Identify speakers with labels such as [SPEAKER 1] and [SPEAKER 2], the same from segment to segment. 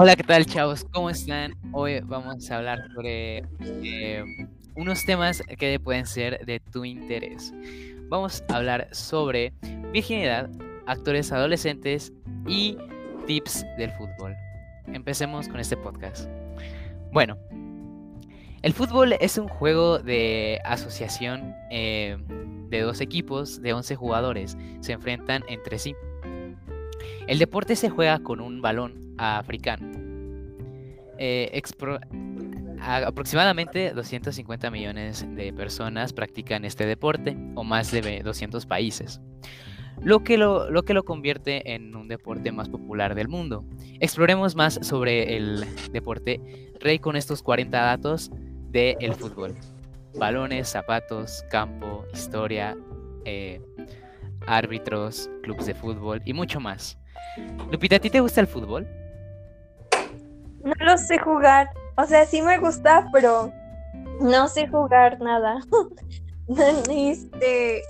[SPEAKER 1] Hola, ¿qué tal, chavos? ¿Cómo están? Hoy vamos a hablar sobre eh, unos temas que pueden ser de tu interés. Vamos a hablar sobre virginidad, actores adolescentes y tips del fútbol. Empecemos con este podcast. Bueno, el fútbol es un juego de asociación eh, de dos equipos de 11 jugadores. Se enfrentan entre sí. El deporte se juega con un balón africano. Eh, aproximadamente 250 millones de personas practican este deporte, o más de 200 países, lo que lo, lo que lo convierte en un deporte más popular del mundo. Exploremos más sobre el deporte rey con estos 40 datos del el fútbol. Balones, zapatos, campo, historia, eh, árbitros, clubes de fútbol y mucho más. Lupita, ¿a ti te gusta el fútbol?
[SPEAKER 2] No lo sé jugar. O sea, sí me gusta, pero no sé jugar nada. este.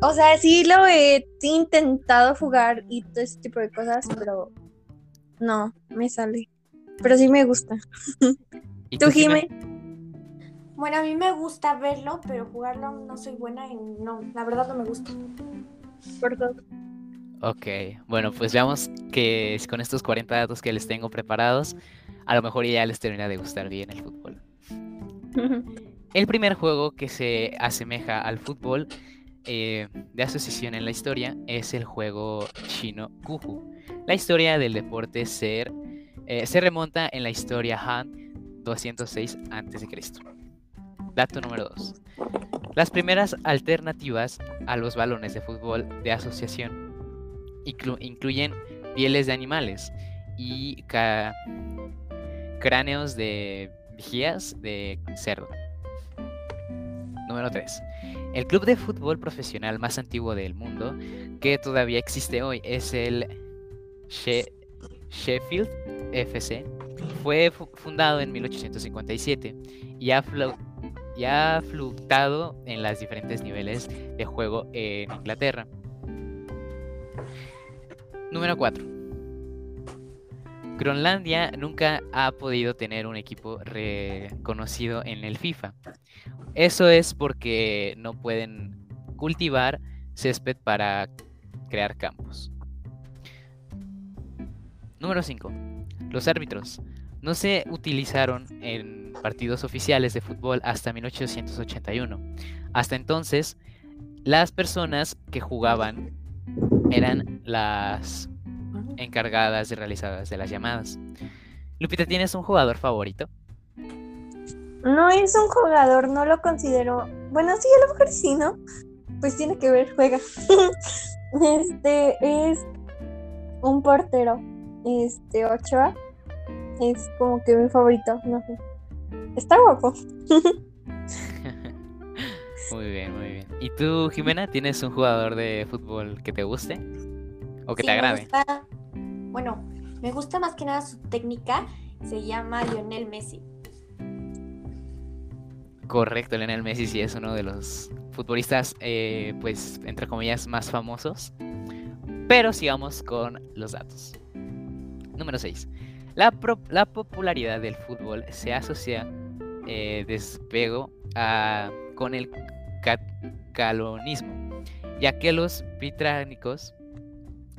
[SPEAKER 2] O sea, sí lo he intentado jugar y todo ese tipo de cosas, pero no, me sale. Pero sí me gusta.
[SPEAKER 1] ¿Y
[SPEAKER 2] ¿Tú, Jime?
[SPEAKER 3] Bueno, a mí me gusta verlo, pero jugarlo no soy buena y no, la verdad no me gusta.
[SPEAKER 2] Por.
[SPEAKER 1] Ok, bueno, pues veamos que con estos 40 datos que les tengo preparados, a lo mejor ya les termina de gustar bien el fútbol. El primer juego que se asemeja al fútbol eh, de asociación en la historia es el juego chino Kuhu. La historia del deporte ser, eh, se remonta en la historia Han 206 a.C. Dato número 2. Las primeras alternativas a los balones de fútbol de asociación incluyen pieles de animales y cráneos de vigías de cerdo. Número 3. El club de fútbol profesional más antiguo del mundo, que todavía existe hoy, es el Sheffield FC. Fue fundado en 1857 y ha, y en los diferentes niveles de juego en Inglaterra. Número 4. Groenlandia nunca ha podido tener un equipo reconocido en el FIFA. Eso es porque no pueden cultivar césped para crear campos. Número 5. Los árbitros no se utilizaron en partidos oficiales de fútbol hasta 1881. Hasta entonces, las personas que jugaban eran las encargadas y realizadas de las llamadas. Lupita, ¿tienes un jugador favorito?
[SPEAKER 2] No es un jugador, no lo considero. Bueno, sí, a lo mejor sí, ¿no? Pues tiene que ver, juega. este es un portero. Este, Ochoa. Es como que mi favorito, no sé. Está guapo.
[SPEAKER 1] muy bien, muy bien. ¿Y tú, Jimena, tienes un jugador de fútbol que te guste? ¿O que te agrade?
[SPEAKER 3] bueno, me gusta más que nada su técnica. Se llama Lionel Messi.
[SPEAKER 1] Correcto, Lionel Messi sí es uno de los futbolistas, eh, pues, entre comillas, más famosos. Pero sigamos con los datos. Número 6. La, popularidad del fútbol se asocia eh, despego con el catalanismo, ya que los británicos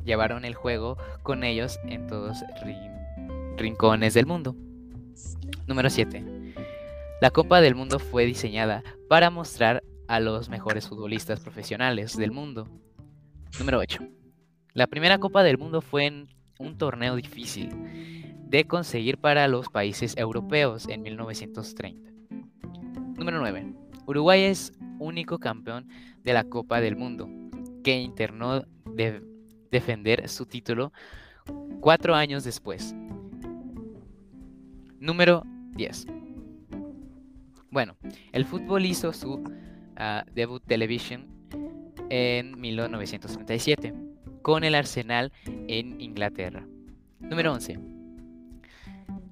[SPEAKER 1] llevaron el juego con ellos en todos rincones del mundo. Número 7. La Copa del Mundo fue diseñada para mostrar a los mejores futbolistas profesionales del mundo. Número 8. La primera Copa del Mundo fue en un torneo difícil de conseguir para los países europeos en 1930. Número 9. Uruguay es único campeón de la Copa del Mundo que internó de defender su título cuatro años después. Número 10. Bueno, el fútbol hizo su ah, debut television en 1937 con el Arsenal en Inglaterra. Número 11.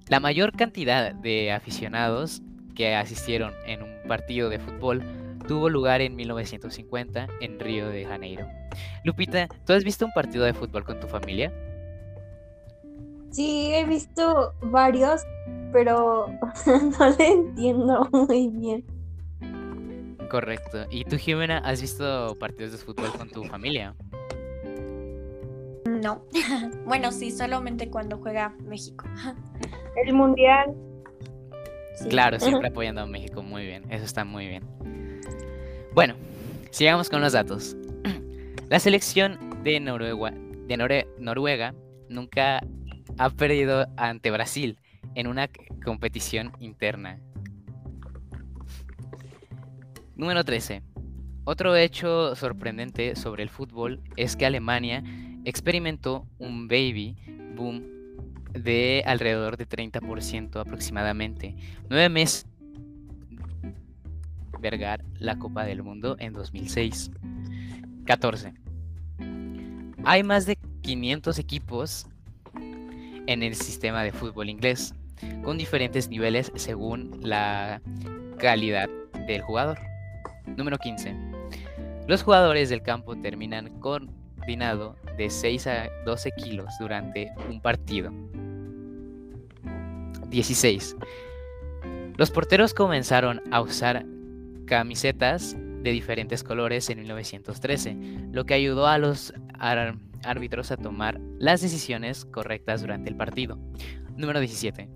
[SPEAKER 1] La mayor cantidad de aficionados que asistieron en un partido de fútbol tuvo lugar en 1950 en Río de Janeiro. Lupita, ¿tú has visto un partido de fútbol con tu familia?
[SPEAKER 2] Sí, he visto varios, pero no le entiendo muy bien.
[SPEAKER 1] Correcto. ¿Y tú, Jimena, has visto partidos de fútbol con tu familia?
[SPEAKER 3] No. bueno, sí, solamente cuando juega México.
[SPEAKER 2] El mundial.
[SPEAKER 3] Sí.
[SPEAKER 1] Claro, siempre apoyando a México. Muy bien, eso está muy bien. Bueno, sigamos con los datos. La selección de Noruega, de Noruega nunca ha perdido ante Brasil en una competición interna. Número 13. Otro hecho sorprendente sobre el fútbol es que Alemania experimentó un baby boom de alrededor de 30% aproximadamente. Nueve meses vergar la Copa del Mundo en 2006. 14. Hay más de 500 equipos en el sistema de fútbol inglés, con diferentes niveles según la calidad del jugador. Número 15. Los jugadores del campo terminan coordinado de 6 a 12 kilos durante un partido. 16. Los porteros comenzaron a usar camisetas de diferentes colores en 1913, lo que ayudó a los árbitros a tomar las decisiones correctas durante el partido. Número 17.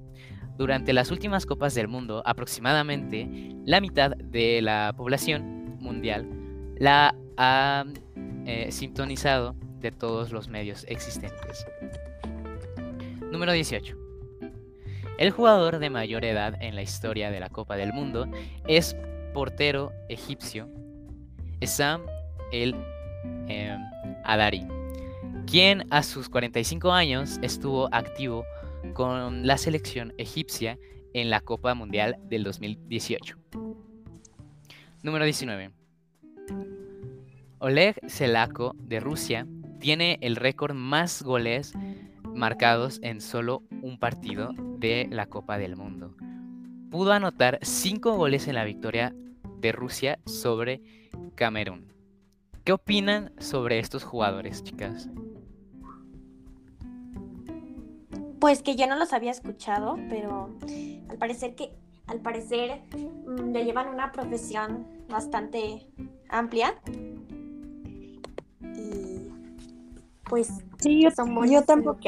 [SPEAKER 1] Durante las últimas Copas del Mundo, aproximadamente la mitad de la población mundial la ha eh, sintonizado de todos los medios existentes. Número 18. El jugador de mayor edad en la historia de la Copa del Mundo es portero egipcio Sam el eh, Adari, quien a sus 45 años estuvo activo con la selección egipcia en la Copa Mundial del 2018. Número 19. Oleg Selako de Rusia tiene el récord más goles marcados en solo un partido de la Copa del Mundo. Pudo anotar 5 goles en la victoria de Rusia sobre Camerún. ¿Qué opinan sobre estos jugadores, chicas?
[SPEAKER 3] Pues que yo no los había escuchado, pero al parecer que al parecer mm, le llevan una profesión bastante amplia. Y pues
[SPEAKER 2] Sí, yo,
[SPEAKER 3] son
[SPEAKER 2] yo tampoco.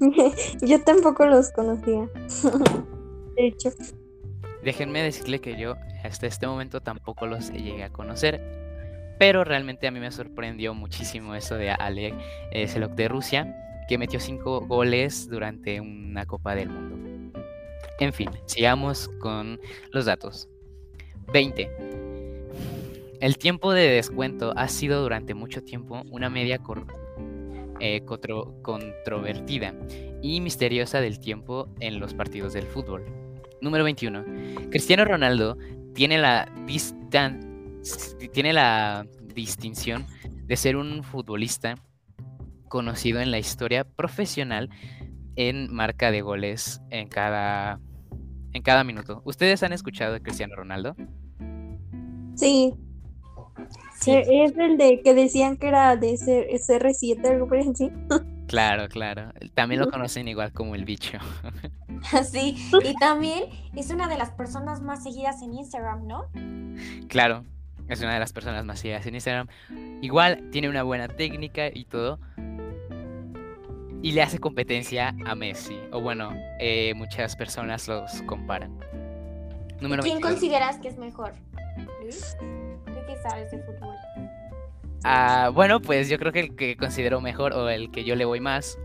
[SPEAKER 2] yo tampoco los conocía. De hecho,
[SPEAKER 1] Déjenme decirle que yo hasta este momento tampoco los llegué a conocer, pero realmente a mí me sorprendió muchísimo eso de Alec eh, Selok de Rusia, que metió 5 goles durante una Copa del Mundo. En fin, sigamos con los datos. 20. El tiempo de descuento ha sido durante mucho tiempo una media cor- eh, contro- controvertida y misteriosa del tiempo en los partidos del fútbol. Número 21. Cristiano Ronaldo tiene la, distan- tiene la distinción de ser un futbolista conocido en la historia profesional en marca de goles en cada, en cada minuto. ¿Ustedes han escuchado de Cristiano Ronaldo?
[SPEAKER 2] sí,
[SPEAKER 3] Sí,
[SPEAKER 2] e- es el de que decían que era de C- CR7, algo por así.
[SPEAKER 1] Claro, claro. También lo conocen igual como el bicho.
[SPEAKER 3] sí. Y también es una de las personas más seguidas en Instagram, ¿no?
[SPEAKER 1] Claro, es una de las personas más seguidas en Instagram. Igual tiene una buena técnica y todo. Y le hace competencia a Messi. O bueno, eh, muchas personas los comparan. Número
[SPEAKER 3] ¿Quién
[SPEAKER 1] 22.
[SPEAKER 3] consideras que es mejor? ¿Luis? ¿Tú qué sabes de fútbol?
[SPEAKER 1] Ah, bueno, pues yo creo que el que considero mejor o el que yo le voy más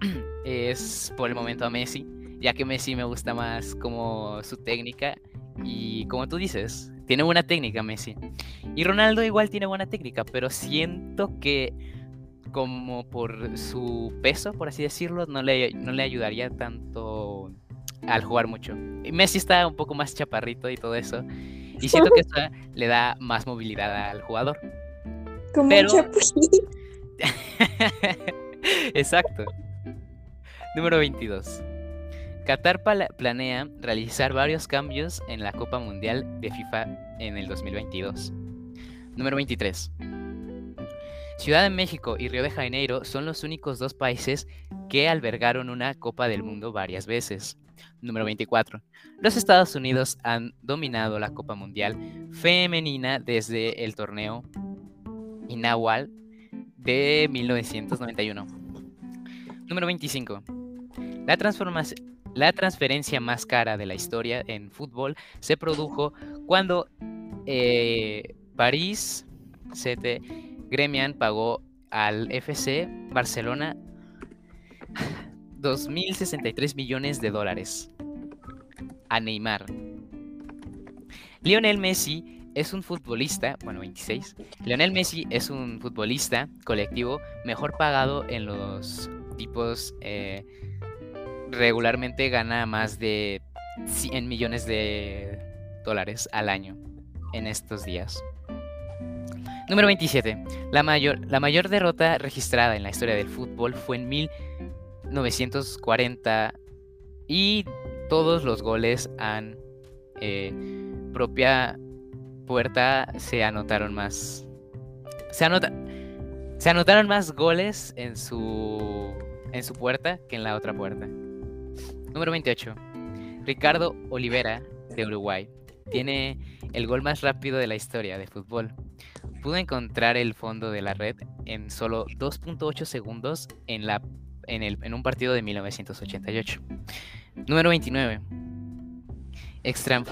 [SPEAKER 1] es por el momento a Messi, ya que Messi me gusta más como su técnica y como tú dices, tiene buena técnica Messi. Y Ronaldo igual tiene buena técnica, pero siento que como por su peso, por así decirlo, no le, no le ayudaría tanto al jugar mucho. Y Messi está un poco más chaparrito y todo eso, y siento que eso le da más movilidad al jugador.
[SPEAKER 2] Como
[SPEAKER 1] Pero-. Exacto. Número 22. Qatar planea realizar varios cambios en la Copa Mundial de FIFA en el 2022. Número 23. Ciudad de México y Río de Janeiro son los únicos dos países que albergaron una Copa del Mundo varias veces. Número 24. Los Estados Unidos han dominado la Copa Mundial femenina desde el torneo inaugural de 1991. Número 25. La, la transferencia más cara de la historia en fútbol se produjo cuando eh, París CT Gremian pagó al FC Barcelona 2.063 millones de dólares a Neymar. Lionel Messi es un futbolista, bueno, 26. Lionel Messi es un futbolista colectivo mejor pagado en los tipos. Eh, regularmente gana más de 100 millones de dólares al año en estos días. Número 27. La mayor, la mayor derrota registrada en la historia del fútbol fue en 1940 y todos los goles han eh, propia puerta se anotaron más. Se, anota, se anotaron más goles en su en su puerta que en la otra puerta. Número 28. Ricardo Olivera de Uruguay tiene el gol más rápido de la historia de fútbol pudo encontrar el fondo de la red en solo 2.8 segundos en, la, en, el, en un partido de 1988. Número 29. Extra,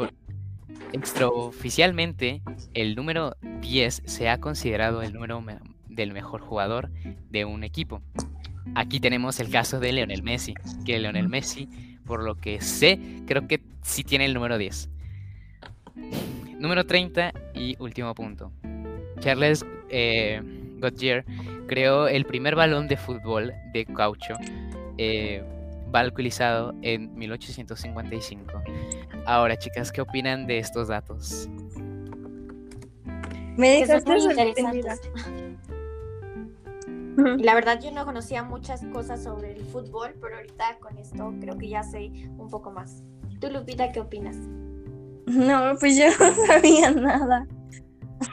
[SPEAKER 1] extraoficialmente, el número 10 se ha considerado el número del mejor jugador de un equipo. Aquí tenemos el caso de Leonel Messi, que Leonel Messi, por lo que sé, creo que sí tiene el número 10. Número 30 y último punto. Charles eh, creó el primer balón de fútbol de caucho eh, en 1855. Ahora, chicas, ¿qué opinan de estos datos?
[SPEAKER 3] Me dejaste interesantes. La verdad yo no conocía muchas cosas sobre el fútbol, pero ahorita con esto creo que ya sé un poco más. ¿Tú, Lupita, qué opinas?
[SPEAKER 2] No, pues yo no sabía nada.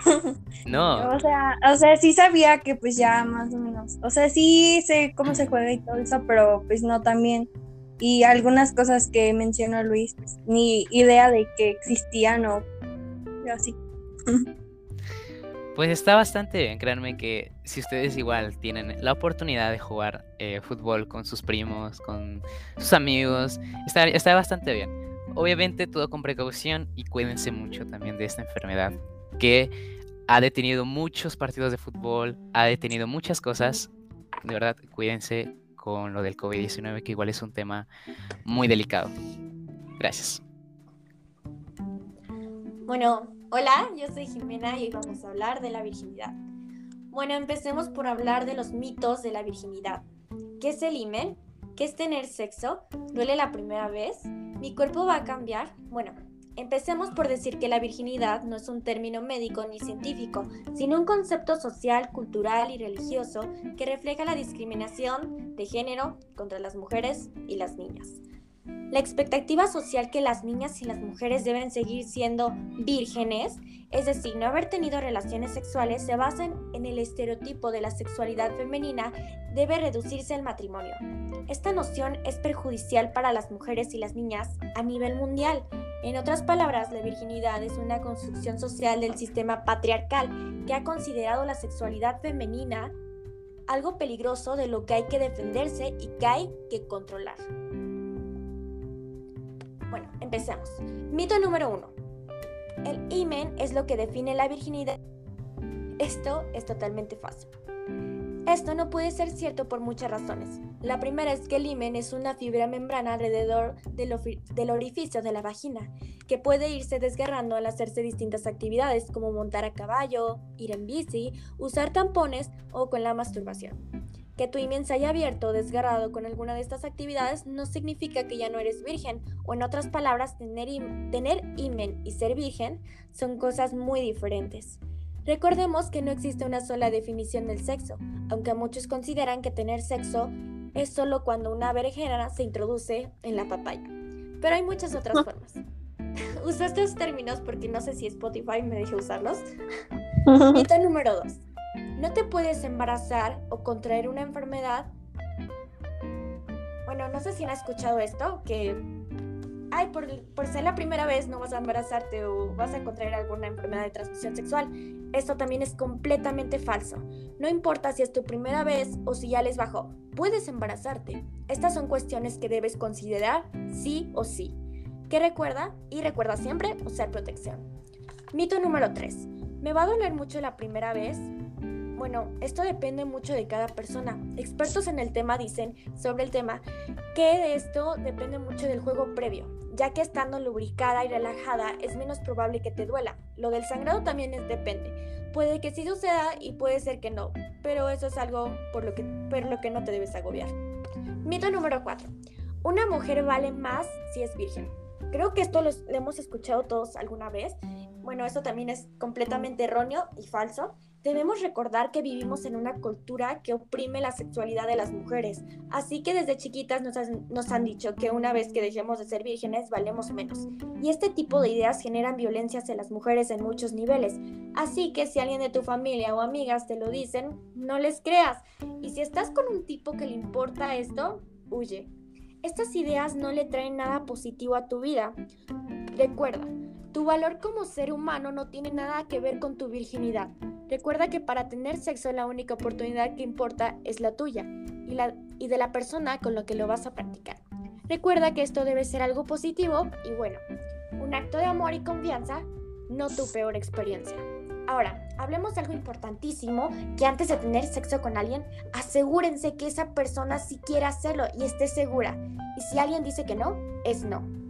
[SPEAKER 1] No.
[SPEAKER 2] o sea, o sea, sí sabía que pues ya más o menos. O sea, sí sé cómo se juega y todo eso, pero pues no también. Y algunas cosas que mencionó Luis, pues, ni idea de que existían o así.
[SPEAKER 1] Pues está bastante bien, créanme que si ustedes igual tienen la oportunidad de jugar eh, fútbol con sus primos, con sus amigos, está, está bastante bien. Obviamente todo con precaución y cuídense mucho también de esta enfermedad que ha detenido muchos partidos de fútbol, ha detenido muchas cosas. De verdad, cuídense con lo del COVID-19, que igual es un tema muy delicado. Gracias.
[SPEAKER 3] Bueno, hola, yo soy Jimena y hoy vamos a hablar de la virginidad. Bueno, empecemos por hablar de los mitos de la virginidad. ¿Qué es el himen? ¿Qué es tener sexo? ¿Duele la primera vez? ¿Mi cuerpo va a cambiar? Bueno, Empecemos por decir que la virginidad no es un término médico ni científico, sino un concepto social, cultural y religioso que refleja la discriminación de género contra las mujeres y las niñas. La expectativa social que las niñas y las mujeres deben seguir siendo vírgenes, es decir, no haber tenido relaciones sexuales, se basa en el estereotipo de la sexualidad femenina, debe reducirse al matrimonio. Esta noción es perjudicial para las mujeres y las niñas a nivel mundial en otras palabras, la virginidad es una construcción social del sistema patriarcal que ha considerado la sexualidad femenina algo peligroso de lo que hay que defenderse y que hay que controlar. Bueno, empecemos. Mito número uno. El imen es lo que define la virginidad. Esto es totalmente fácil. Esto no puede ser cierto por muchas razones. La primera es que el himen es una fibra membrana alrededor del, orificio de la vagina, que puede irse desgarrando al hacerse distintas actividades como montar a caballo, ir en bici, usar tampones o con la masturbación. Que tu himen se haya abierto o desgarrado con alguna de estas actividades no significa que ya no eres virgen, o en otras palabras, tener, tener himen y ser virgen son cosas muy diferentes. Recordemos que no existe una sola definición del sexo, aunque muchos consideran que tener sexo es solo cuando una berenjena se introduce en la papaya. Pero hay muchas otras formas. Uso estos términos porque no sé si Spotify me deja usarlos. Mito número 2. No te puedes embarazar o contraer una enfermedad. Bueno, no sé si han escuchado esto, que ay, por, por, ser la primera vez no vas a embarazarte o vas a contraer alguna enfermedad de transmisión sexual. Esto también es completamente falso. No importa si es tu primera vez o si ya les bajó, puedes embarazarte. Estas son cuestiones que debes considerar sí o sí. ¿Qué recuerda? Y recuerda siempre usar protección. Mito número 3. ¿Me va a doler mucho la primera vez? Bueno, esto depende mucho de cada persona. Expertos en el tema dicen sobre el tema que de esto depende mucho del juego previo, ya que estando lubricada y relajada es menos probable que te duela. Lo del sangrado también es depende. Puede que sí suceda y puede ser que no, pero eso es algo por lo que, por lo que no te debes agobiar. Mito número 4. Una mujer vale más si es virgen. Creo que esto lo hemos escuchado todos alguna vez. Bueno, eso también es completamente erróneo y falso. Debemos recordar que vivimos en una cultura que oprime la sexualidad de las mujeres, así que desde chiquitas nos, han dicho que una vez que dejemos de ser vírgenes valemos menos. Y este tipo de ideas generan violencia hacia las mujeres en muchos niveles, así que si alguien de tu familia o amigas te lo dicen, no les creas. Y si estás con un tipo que le importa esto, huye. Estas ideas no le traen nada positivo a tu vida. Recuerda, tu valor como ser humano no tiene nada que ver con tu virginidad. Recuerda que para tener sexo la única oportunidad que importa es la tuya y, la, y de la persona con la que lo vas a practicar. Recuerda que esto debe ser algo positivo y bueno, un acto de amor y confianza, no tu peor experiencia. Ahora, hablemos de algo importantísimo, que antes de tener sexo con alguien, asegúrense que esa persona sí quiera hacerlo y esté segura. Y si alguien dice que no, es no.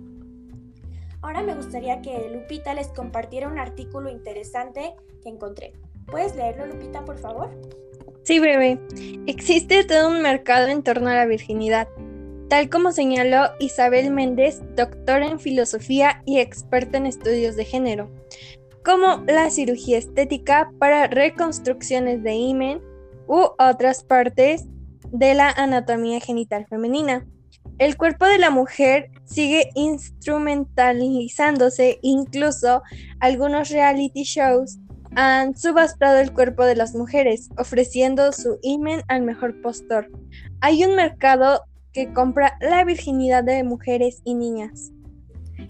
[SPEAKER 3] Ahora me gustaría que Lupita les compartiera un artículo interesante que encontré. ¿Puedes leerlo, Lupita, por favor?
[SPEAKER 2] Sí, bebé. Existe todo un mercado en torno a la virginidad, tal como señaló Isabel Méndez, doctora en filosofía y experta en estudios de género, como la cirugía estética para reconstrucciones de imen u otras partes de la anatomía genital femenina. El cuerpo de la mujer sigue instrumentalizándose, incluso algunos reality shows han subastado el cuerpo de las mujeres, ofreciendo su imen al mejor postor. Hay un mercado que compra la virginidad de mujeres y niñas.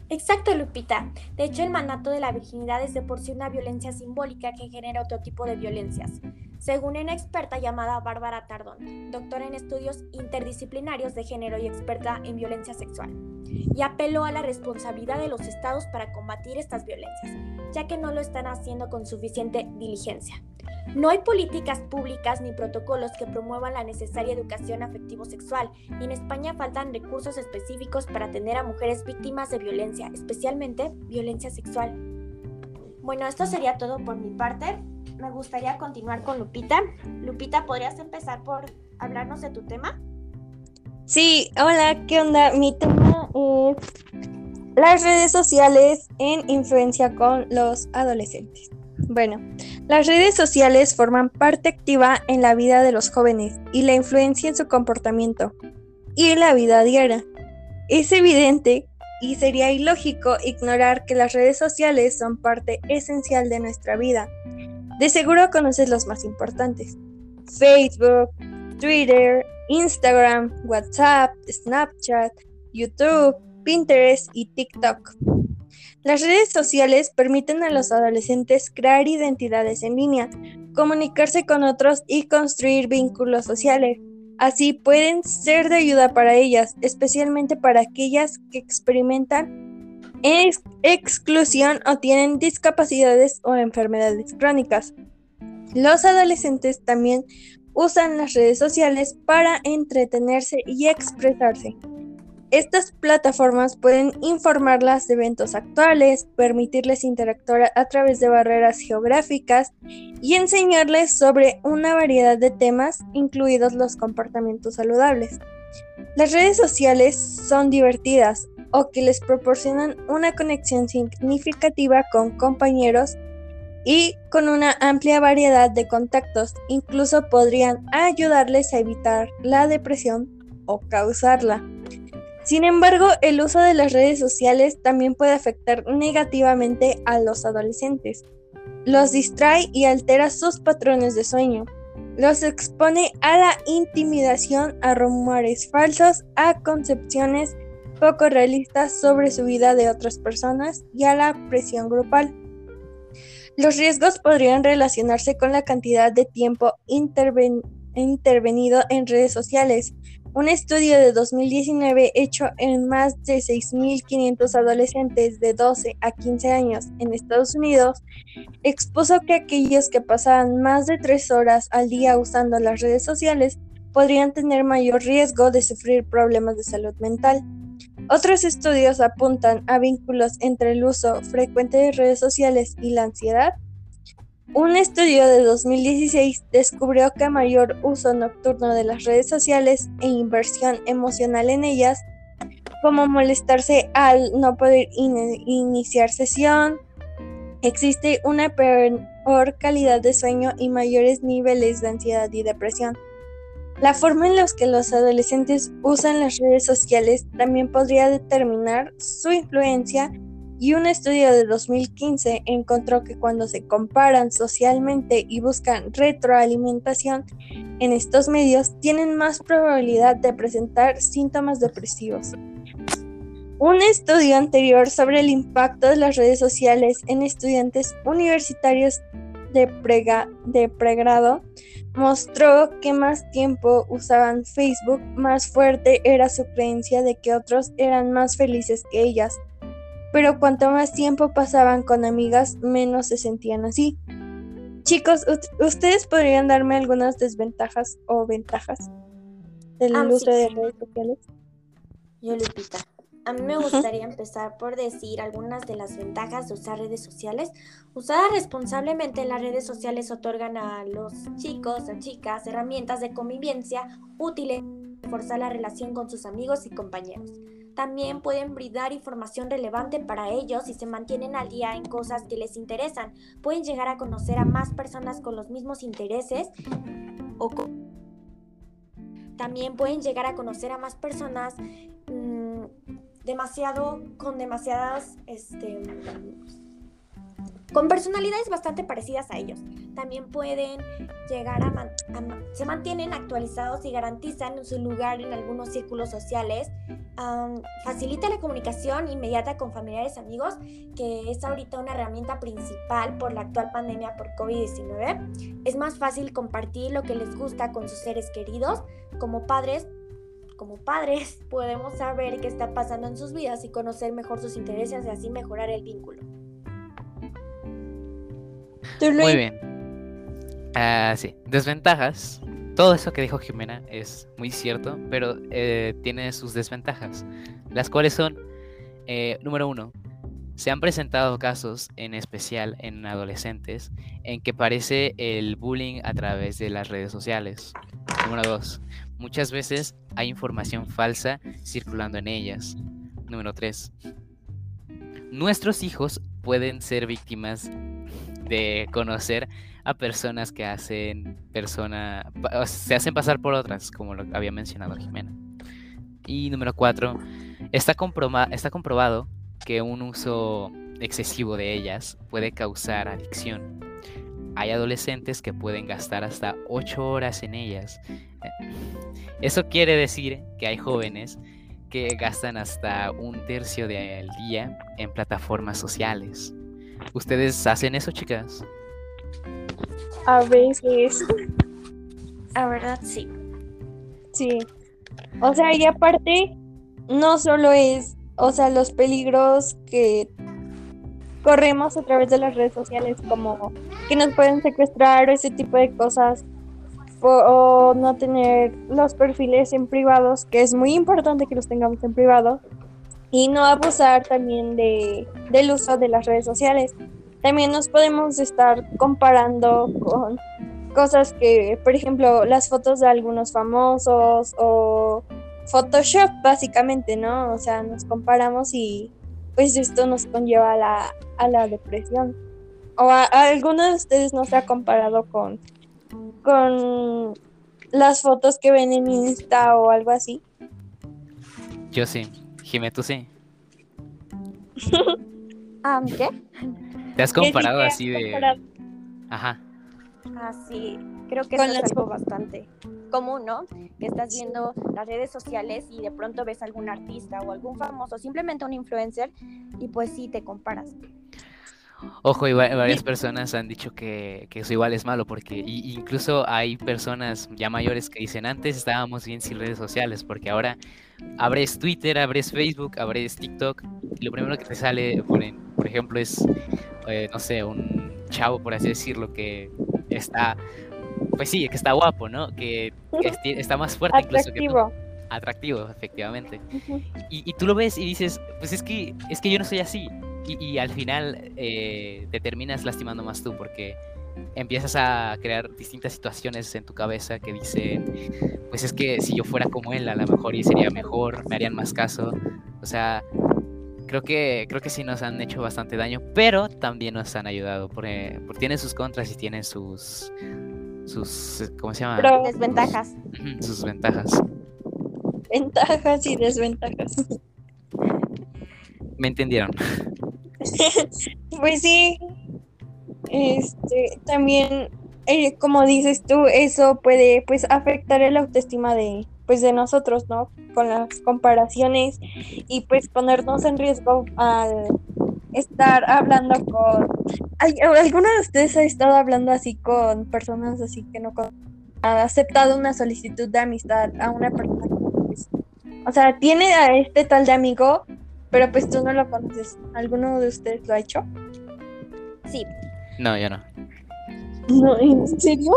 [SPEAKER 3] Exacto, Lupita. De hecho, el mandato de la virginidad es de por sí una violencia simbólica que genera otro tipo de violencias según una experta llamada Bárbara Tardón, doctora en estudios interdisciplinarios de género y experta en violencia sexual, y apeló a la responsabilidad de los estados para combatir estas violencias, ya que no lo están haciendo con suficiente diligencia. No hay políticas públicas ni protocolos que promuevan la necesaria educación afectivo-sexual, y en España faltan recursos específicos para atender a mujeres víctimas de violencia, especialmente violencia sexual. Bueno, esto sería todo por mi parte me gustaría continuar con Lupita. Lupita, ¿podrías empezar por hablarnos de tu tema?
[SPEAKER 2] Sí, hola, ¿qué onda? Mi tema es las redes sociales en influencia con los adolescentes. Bueno, las redes sociales forman parte activa en la vida de los jóvenes y la influencia en su comportamiento y en la vida diaria. Es evidente y sería ilógico ignorar que las redes sociales son parte esencial de nuestra vida de seguro conoces los más importantes. Facebook, Twitter, Instagram, WhatsApp, Snapchat, YouTube, Pinterest y TikTok. Las redes sociales permiten a los adolescentes crear identidades en línea, comunicarse con otros y construir vínculos sociales. Así pueden ser de ayuda para ellas, especialmente para aquellas que experimentan exclusión o tienen discapacidades o enfermedades crónicas. Los adolescentes también usan las redes sociales para entretenerse y expresarse. Estas plataformas pueden informarlas de eventos actuales, permitirles interactuar a través de barreras geográficas y enseñarles sobre una variedad de temas, incluidos los comportamientos saludables. Las redes sociales son divertidas, o que les proporcionan una conexión significativa con compañeros y con una amplia variedad de contactos. Incluso podrían ayudarles a evitar la depresión o causarla. Sin embargo, el uso de las redes sociales también puede afectar negativamente a los adolescentes. los distrae y altera sus patrones de sueño. Los expone a la intimidación, a rumores falsos, a concepciones poco realistas sobre su vida de otras personas y a la presión grupal. Los riesgos podrían relacionarse con la cantidad de tiempo intervenido en redes sociales. Un estudio de 2019 hecho en más de 6.500 adolescentes de 12 a 15 años en Estados Unidos expuso que aquellos que pasaban más de 3 horas al día usando las redes sociales podrían tener mayor riesgo de sufrir problemas de salud mental. Otros estudios apuntan a vínculos entre el uso frecuente de redes sociales y la ansiedad. Un estudio de 2016 descubrió que mayor uso nocturno de las redes sociales e inversión emocional en ellas, como molestarse al no poder iniciar sesión, existe una peor calidad de sueño y mayores niveles de ansiedad y depresión. La forma en la que los adolescentes usan las redes sociales también podría determinar su influencia y un estudio de 2015 encontró que cuando se comparan socialmente y buscan retroalimentación en estos medios tienen más probabilidad de presentar síntomas depresivos. Un estudio anterior sobre el impacto de las redes sociales en estudiantes universitarios de, pregrado mostró que más tiempo usaban Facebook, más fuerte era su creencia de que otros eran más felices que ellas. Pero cuanto más tiempo pasaban con amigas, menos se sentían así. Chicos, ¿ustedes podrían darme algunas desventajas o ventajas del
[SPEAKER 3] Ah,
[SPEAKER 2] uso
[SPEAKER 3] sí,
[SPEAKER 2] de redes sociales?
[SPEAKER 3] Yo, Lupita. A mí me gustaría empezar por decir algunas de las ventajas de usar redes sociales. Usadas responsablemente, las redes sociales otorgan a los chicos, a chicas, herramientas de convivencia útiles para reforzar la relación con sus amigos y compañeros. También pueden brindar información relevante para ellos y se mantienen al día en cosas que les interesan. Pueden llegar a conocer a más personas con los mismos intereses o con también pueden llegar a conocer a más personas demasiado con demasiadas este con personalidades bastante parecidas a ellos. También pueden llegar a, man- se mantienen actualizados y garantizan su lugar en algunos círculos sociales. Facilita la comunicación inmediata con familiares amigos, que es ahorita una herramienta principal por la actual pandemia por COVID-19. Es más fácil compartir lo que les gusta con sus seres queridos. Como padres, como padres podemos saber qué está pasando en sus vidas y conocer mejor sus intereses y así mejorar el vínculo.
[SPEAKER 1] Muy bien. Ah, sí, desventajas. Todo eso que dijo Jimena es muy cierto, pero eh, tiene sus desventajas, las cuales son, eh, número uno, se han presentado casos, en especial en adolescentes, en que parece el bullying a través de las redes sociales. Número dos, muchas veces hay información falsa circulando en ellas. Número tres, nuestros hijos pueden ser víctimas de conocer a personas que hacen persona se hacen pasar por otras, como lo había mencionado Jimena. Y número cuatro, está, comproma- está comprobado que un uso excesivo de ellas puede causar adicción. Hay adolescentes que pueden gastar hasta 8 horas en ellas. Eso quiere decir que hay jóvenes que gastan hasta un tercio del día en plataformas sociales. ¿Ustedes hacen eso, chicas?
[SPEAKER 2] A veces,
[SPEAKER 3] La verdad, sí.
[SPEAKER 2] sí. O sea, y aparte, no solo es, o sea, los peligros que corremos a través de las redes sociales, como que nos pueden secuestrar o ese tipo de cosas, o, no tener los perfiles en privados, que es muy importante que los tengamos en privado, y no abusar también de, del uso de las redes sociales. También nos podemos estar comparando con cosas que, por ejemplo, las fotos de algunos famosos o Photoshop, básicamente, ¿no? O sea, nos comparamos y pues esto nos conlleva a la, a la depresión. ¿O a, a alguno de ustedes no se ha comparado con, con las fotos que ven en Insta o algo así?
[SPEAKER 1] Yo sí. Jimé, tú sí.
[SPEAKER 3] Ah, ¿Qué?
[SPEAKER 1] ¿Te has
[SPEAKER 2] sí
[SPEAKER 1] comparado
[SPEAKER 2] te has
[SPEAKER 1] así de... Ajá.
[SPEAKER 3] Ah, sí, creo que eso es algo bastante común, ¿no? Que estás viendo las redes sociales y de pronto ves algún artista o algún famoso, simplemente un influencer, y pues sí te comparas.
[SPEAKER 1] Ojo, y va- varias personas han dicho que, que eso igual es malo, porque incluso hay personas ya mayores que dicen, antes estábamos bien sin redes sociales, porque ahora abres Twitter, abres Facebook, abres TikTok, y lo primero que te sale, por ejemplo, es, eh, no sé, un chavo, por así decirlo, que está, pues sí, que está guapo, ¿no? Que, está más fuerte incluso que tú.
[SPEAKER 2] Atractivo.
[SPEAKER 1] Atractivo, efectivamente. Y, y tú lo ves y dices, pues es que, es que yo no soy así. Y, y al final eh, te terminas lastimando más tú porque empiezas a crear distintas situaciones en tu cabeza que dicen, pues es que si yo fuera como él, a lo mejor y sería mejor, me harían más caso. O sea, creo que, creo que sí nos han hecho bastante daño, pero también nos han ayudado porque, porque tienen sus contras y tienen sus, sus ¿cómo se llama?
[SPEAKER 2] Pro-
[SPEAKER 3] Desventajas.
[SPEAKER 1] Sus ventajas.
[SPEAKER 2] Ventajas y desventajas.
[SPEAKER 1] ¿Me entendieron?
[SPEAKER 2] Pues sí, este, también, eh, como dices tú, eso puede, pues, afectar el autoestima de, pues, de nosotros, ¿no? Con las comparaciones y, pues, ponernos en riesgo al estar hablando con... ¿Ay- ¿Alguno de ustedes ha estado hablando así con personas así que no con- ha aceptado una solicitud de amistad a una persona? pues, o sea, tiene a este tal de amigo, pero pues tú no lo conoces. ¿Alguno de ustedes lo ha hecho?
[SPEAKER 3] Sí,
[SPEAKER 1] No, yo no.
[SPEAKER 2] No, ¿en serio?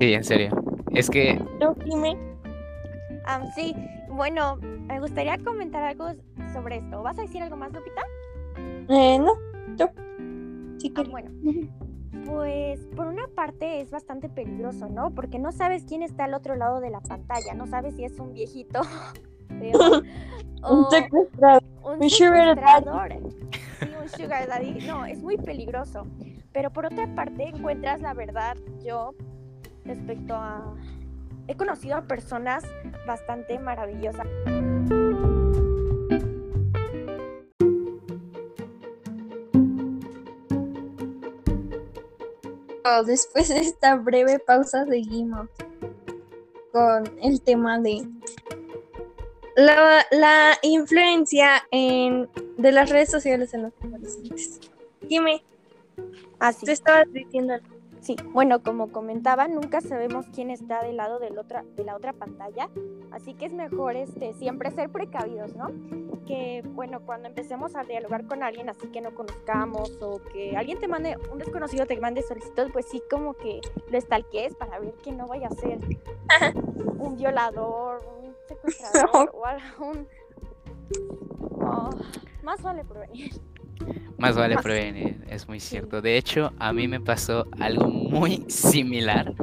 [SPEAKER 1] Sí, en serio. Es que
[SPEAKER 2] ¿No, Jime?
[SPEAKER 3] Ah, sí. Bueno, me gustaría comentar algo sobre esto. ¿Vas a decir algo más, Lupita?
[SPEAKER 2] Eh, no, tú. Sí,
[SPEAKER 3] Ah, bueno, pues por una parte es bastante peligroso, ¿no? Porque no sabes quién está al otro lado de la pantalla, no sabes si es un viejito
[SPEAKER 2] Un
[SPEAKER 3] o
[SPEAKER 2] secuestrado.
[SPEAKER 3] un
[SPEAKER 2] un sugar daddy.
[SPEAKER 3] secuestrador. Sí, un sugar daddy. No, es muy peligroso. Pero por otra parte encuentras la verdad, yo, respecto a... He conocido a personas bastante maravillosas.
[SPEAKER 2] Después de esta breve pausa seguimos con el tema de la, la influencia en, de las redes sociales en los adolescentes. Jime,
[SPEAKER 3] Así.
[SPEAKER 2] tú estabas diciendo algo.
[SPEAKER 3] Sí, bueno, como comentaba, nunca sabemos quién está del lado del otra, de la otra pantalla, así que es mejor este, siempre ser precavidos, ¿no? Que, bueno, cuando empecemos a dialogar con alguien así que no conozcamos o que alguien te mande, un desconocido te mande solicitud, pues sí como que lo estalques para ver que no vaya a ser un violador, un secuestrador o algún... Oh, más vale prevenir.
[SPEAKER 1] Más vale prevenir, es muy cierto. De hecho, a mí me pasó algo muy similar.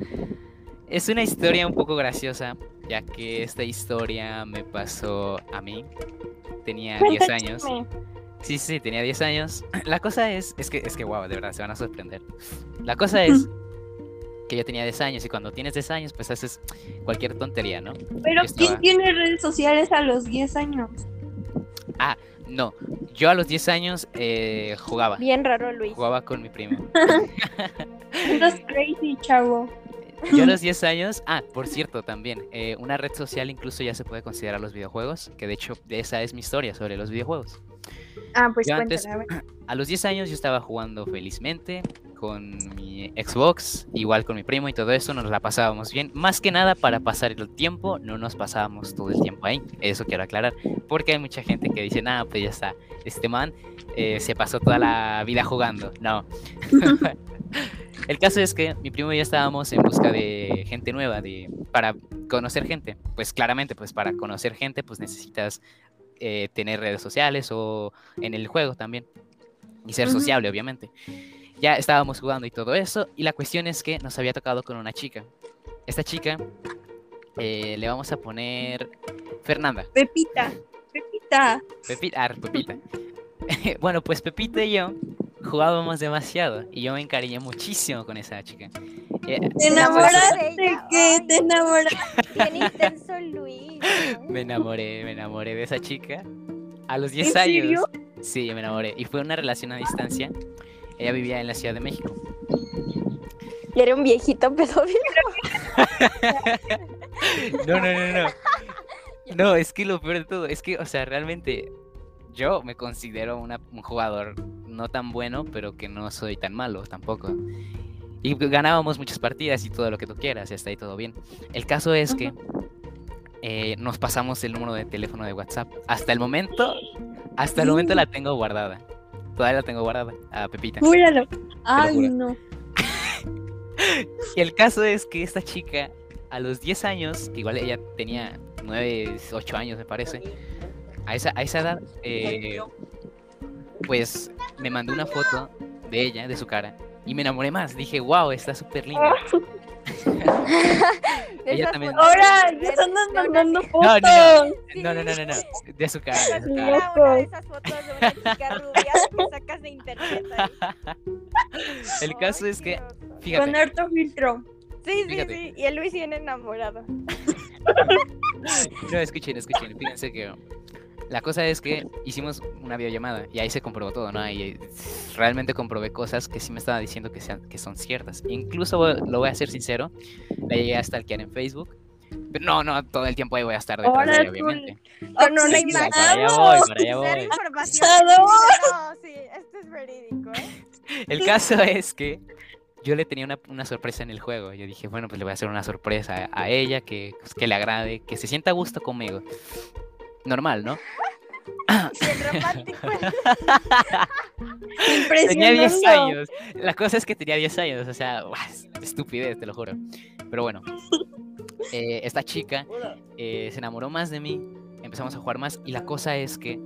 [SPEAKER 1] Es una historia un poco graciosa, ya que esta historia me pasó a mí. Tenía 10
[SPEAKER 2] Cuenta
[SPEAKER 1] años. Sí, sí, tenía 10 años. La cosa es, es que, es que, wow, de verdad, se van a sorprender. La cosa es que yo tenía 10 años y cuando tienes 10 años, pues haces cualquier tontería, ¿no?
[SPEAKER 2] Pero ¿quién tiene redes sociales a los 10 años?
[SPEAKER 1] No, yo a los 10 años eh, jugaba.
[SPEAKER 3] Bien raro, Luis.
[SPEAKER 1] Jugaba con mi primo.
[SPEAKER 2] Estás crazy, chavo.
[SPEAKER 1] Yo a los 10 años, ah, por cierto, también, eh, una red social incluso ya se puede considerar los videojuegos, que de hecho esa es mi historia sobre los videojuegos.
[SPEAKER 2] Ah, pues
[SPEAKER 1] Yo antes-.
[SPEAKER 2] A
[SPEAKER 1] los 10 años yo estaba jugando felizmente con mi Xbox, igual con mi primo y todo eso, nos la pasábamos bien. Más que nada para pasar el tiempo, no nos pasábamos todo el tiempo ahí, eso quiero aclarar, porque hay mucha gente que dice, nada, pues ya está, este man eh, se pasó toda la vida jugando. No. el caso es que mi primo y yo estábamos en busca de gente nueva, de, para conocer gente. Pues claramente, pues para conocer gente, pues necesitas eh, tener redes sociales o en el juego también. Y ser sociable, obviamente. Ya estábamos jugando y todo eso. Y la cuestión es que nos había tocado con una chica. Esta chica eh, le vamos a poner Fernanda.
[SPEAKER 2] Pepita, Pepita.
[SPEAKER 1] Pepita. Ah, Pepita. bueno, pues Pepita y yo jugábamos demasiado. Y yo me encariñé muchísimo con esa chica. Eh,
[SPEAKER 2] ¿Te
[SPEAKER 3] ¿Te enamoraste?
[SPEAKER 2] ¿Qué? ¿Te enamoraste?
[SPEAKER 3] Bien intenso, Luis.
[SPEAKER 1] me enamoré, me enamoré de esa chica. A los 10
[SPEAKER 2] ¿En
[SPEAKER 1] años.
[SPEAKER 2] serio?
[SPEAKER 1] Sí, me enamoré. Y fue una relación a distancia. Ella vivía en la Ciudad de México.
[SPEAKER 3] Y era un viejito pedófilo.
[SPEAKER 1] No, no, no, no. No, es que lo peor de todo, es que, o sea, realmente yo me considero una- un jugador no tan bueno, pero que no soy tan malo tampoco. Y ganábamos muchas partidas y todo lo que tú quieras, y hasta ahí todo bien. El caso es que eh, nos pasamos el número de teléfono de WhatsApp. Hasta el momento, hasta el momento la tengo guardada. Todavía la tengo guardada, a Pepita.
[SPEAKER 2] Júralo. Ay, no.
[SPEAKER 1] Y el caso es que esta chica, a los 10 años, que igual ella tenía 9, 8 años me parece, a esa, a esa edad, eh, pues me mandó una foto de ella, de su cara, y me enamoré más. Dije, wow, está súper linda. Ella también.
[SPEAKER 2] Ahora, ya están mandando
[SPEAKER 1] No,
[SPEAKER 2] fotos.
[SPEAKER 1] no, No, no, no, no, no, de su cara, de su cara.
[SPEAKER 3] Era una de esas fotos de una chica rubia que sacas de internet. ahí.
[SPEAKER 1] El caso
[SPEAKER 3] Ay,
[SPEAKER 1] es que.
[SPEAKER 2] Con harto filtro.
[SPEAKER 3] Sí, sí,
[SPEAKER 1] Fíjate.
[SPEAKER 3] sí. Y el Luis viene enamorado.
[SPEAKER 1] no, escuchen, escuchen, fíjense que la cosa es que hicimos una videollamada y ahí se comprobó todo, ¿no? Y realmente comprobé cosas que sí me estaba diciendo que, sean, que son ciertas. Incluso lo voy a ser sincero, la llegué a stalkear en Facebook. Pero no, no, todo el tiempo ahí voy a estar detrás de ella, obviamente.
[SPEAKER 3] Con una
[SPEAKER 2] Sí,
[SPEAKER 3] imagen.
[SPEAKER 1] Para allá voy, para allá voy.
[SPEAKER 3] No, sí, esto es verídico, ¿eh?
[SPEAKER 1] El caso es que yo le tenía una, una sorpresa en el juego. Yo dije, bueno, pues le voy a hacer una sorpresa a, a ella, que, pues, que le agrade, que se sienta a gusto conmigo. Normal, ¿no?
[SPEAKER 3] Bien romántico.
[SPEAKER 1] Tenía 10
[SPEAKER 2] Impresionando.
[SPEAKER 1] años. La cosa es que tenía 10 años, o sea, ¡guau! estupidez, te lo juro. Pero bueno, eh, esta chica eh, se enamoró más de mí, empezamos a jugar más y la cosa es que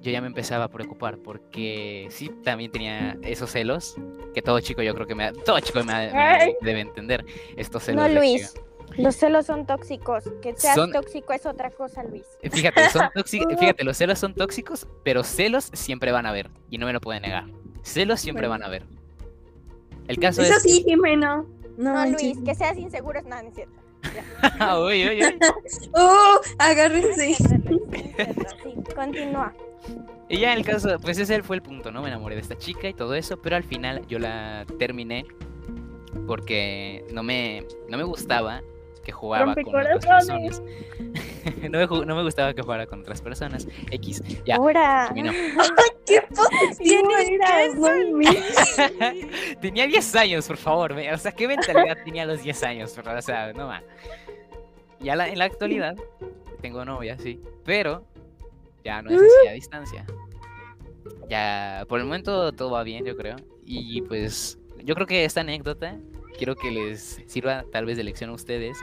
[SPEAKER 1] yo ya me empezaba a preocupar porque sí, también tenía esos celos, que todo chico yo creo que me todo chico me, me debe entender estos celos.
[SPEAKER 3] No, Luis. Los celos son tóxicos. Que seas
[SPEAKER 1] Son-
[SPEAKER 3] tóxico es otra cosa, Luis.
[SPEAKER 1] Fíjate, son tóxi- fíjate, los celos son tóxicos, pero celos siempre van a haber y no me lo pueden negar. Celos siempre
[SPEAKER 2] Bueno.
[SPEAKER 1] van a haber. El caso
[SPEAKER 2] Eso
[SPEAKER 1] es
[SPEAKER 2] sí, Jimena. No,
[SPEAKER 3] No. Luis, que seas inseguro es nada, no es cierto.
[SPEAKER 1] uy, uy, uy.
[SPEAKER 2] ¡Oh! Agárrense.
[SPEAKER 3] Sí, continúa.
[SPEAKER 1] Y ya el caso, pues ese fue el punto, ¿no? Me enamoré de esta chica y todo eso, pero al final yo la terminé porque no me, no me gustaba que jugaba con otras personas. no, me, no me gustaba que jugara con otras personas. X, ya,
[SPEAKER 3] Ahora.
[SPEAKER 2] ¡Qué positivo eras! No
[SPEAKER 1] tenía 10 años, por favor. O sea, ¿qué mentalidad tenía a los 10 años? O sea, no más. Ya la- en la actualidad tengo novia, sí, pero ya no es así a distancia. Ya, por el momento todo va bien, yo creo. Y pues, yo creo que esta anécdota quiero que les sirva tal vez de lección a ustedes.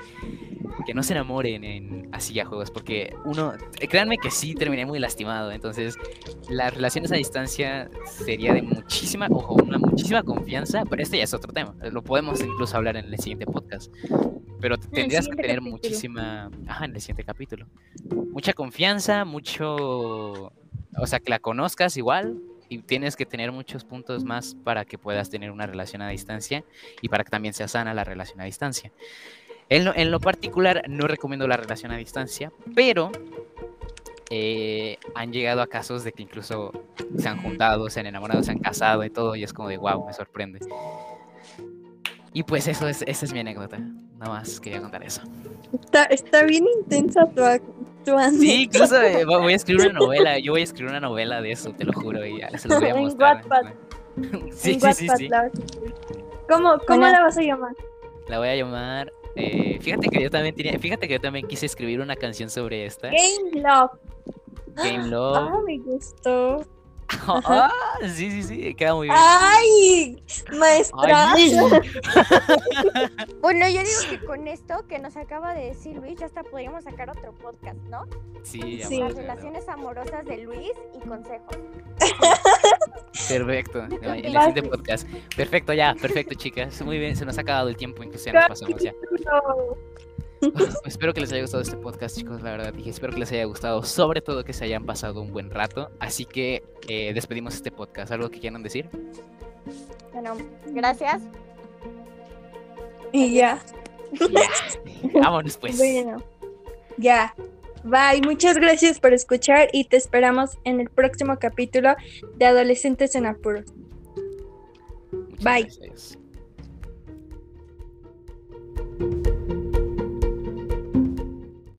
[SPEAKER 1] Que no se enamoren en así a juegos, porque uno, eh, créanme que sí terminé muy lastimado. Entonces, las relaciones a distancia sería de muchísima, ojo, una muchísima confianza, pero este ya es otro tema. Lo podemos incluso hablar en el siguiente podcast. Pero tendrías que tener
[SPEAKER 2] capítulo.
[SPEAKER 1] muchísima, ajá, en el siguiente capítulo. Mucha confianza, mucho, o sea, que la conozcas igual y tienes que tener muchos puntos más para que puedas tener una relación a distancia y para que también sea sana la relación a distancia. En lo, en lo particular, no recomiendo la relación a distancia, pero eh, han llegado a casos de que incluso se han juntado, se han enamorado, se han casado y todo, y es como de wow, me sorprende. Y pues eso es, esa es mi anécdota. Nada más quería contar eso.
[SPEAKER 2] Está, está bien intensa tu, tu
[SPEAKER 1] Sí,
[SPEAKER 2] anécdota.
[SPEAKER 1] incluso eh, vo- voy a escribir una novela. Yo voy a escribir una novela de eso, te lo juro, y ya se los voy a
[SPEAKER 2] En
[SPEAKER 1] mostrar.
[SPEAKER 2] Wattpad.
[SPEAKER 1] Sí,
[SPEAKER 2] En
[SPEAKER 1] sí, sí, sí.
[SPEAKER 2] la. ¿Cómo, cómo
[SPEAKER 3] Bueno.
[SPEAKER 2] la vas a llamar?
[SPEAKER 1] La voy a llamar. eh, fíjate que yo también tenía, fíjate que yo también quise escribir una canción sobre esta.
[SPEAKER 2] Game Love.
[SPEAKER 1] Game
[SPEAKER 2] Ah,
[SPEAKER 1] Love.
[SPEAKER 2] me gustó.
[SPEAKER 1] Ah, sí, sí, sí, queda muy bien.
[SPEAKER 2] ¡Ay! Maestra.
[SPEAKER 1] Ay,
[SPEAKER 3] Bueno, yo digo que con esto que nos acaba de decir Luis, ya hasta podríamos sacar otro podcast, ¿no?
[SPEAKER 1] sí, ya
[SPEAKER 2] Sí.
[SPEAKER 3] Las relaciones amorosas de Luis y consejos.
[SPEAKER 1] Perfecto. El siguiente podcast. Perfecto, ya, perfecto, chicas. Muy bien, se nos ha acabado el tiempo, incluso ya nos pasamos ya. espero que les haya gustado este podcast, chicos. La verdad, dije, espero que les haya gustado. Sobre todo que se hayan pasado un buen rato. Así que eh, despedimos este podcast. ¿Algo que quieran decir?
[SPEAKER 3] Bueno, gracias.
[SPEAKER 2] Y ya.
[SPEAKER 1] Vámonos, pues.
[SPEAKER 2] Bueno, ya. Bye, muchas gracias por escuchar y te esperamos en el próximo capítulo de Adolescentes en Apuro.
[SPEAKER 1] Bye.